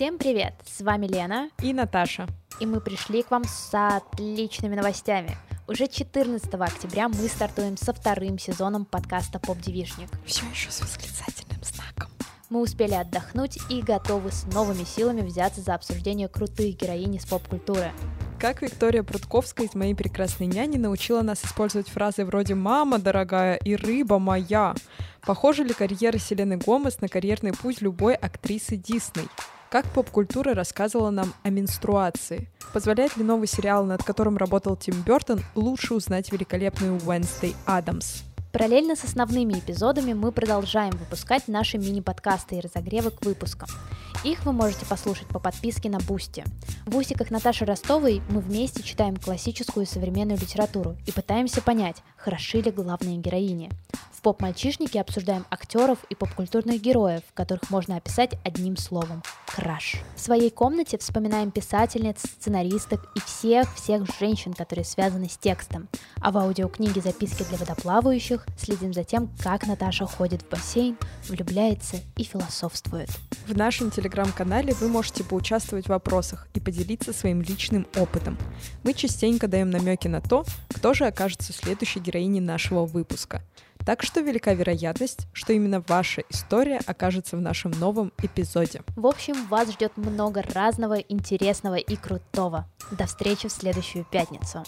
Всем привет! С вами Лена и Наташа. И мы пришли к вам с отличными новостями. Уже 14 октября мы стартуем со вторым сезоном подкаста «Поп-девишник». Все еще с восклицательным знаком. Мы успели отдохнуть и готовы с новыми силами взяться за обсуждение крутых героинь из поп-культуры. Как Виктория Прудковская из «Моей прекрасной няни» научила нас использовать фразы вроде «мама дорогая» и «рыба моя». Похожа ли карьера Селены Гомес на карьерный путь любой актрисы Дисней? Как поп-культура рассказывала нам о менструации? Позволяет ли новый сериал, над которым работал Тим Бертон, лучше узнать великолепную Уэнсдей Адамс? Параллельно с основными эпизодами мы продолжаем выпускать наши мини-подкасты и разогревы к выпускам. Их вы можете послушать по подписке на Boosty. В Бусиках Наташи Ростовой мы вместе читаем классическую и современную литературу и пытаемся понять, хороши ли главные героини. В поп-мальчишнике обсуждаем актеров и поп-культурных героев, которых можно описать одним словом – краш. В своей комнате вспоминаем писательниц, сценаристок и всех-всех женщин, которые связаны с текстом. А в аудиокниге «Записки для водоплавающих» следим за тем, как Наташа ходит в бассейн, влюбляется и философствует. В нашем телеграм-канале вы можете поучаствовать в вопросах и поделиться своим личным опытом. Мы частенько даем намеки на то, кто же окажется следующей героиней нашего выпуска – так что велика вероятность, что именно ваша история окажется в нашем новом эпизоде. В общем, вас ждет много разного, интересного и крутого. До встречи в следующую пятницу.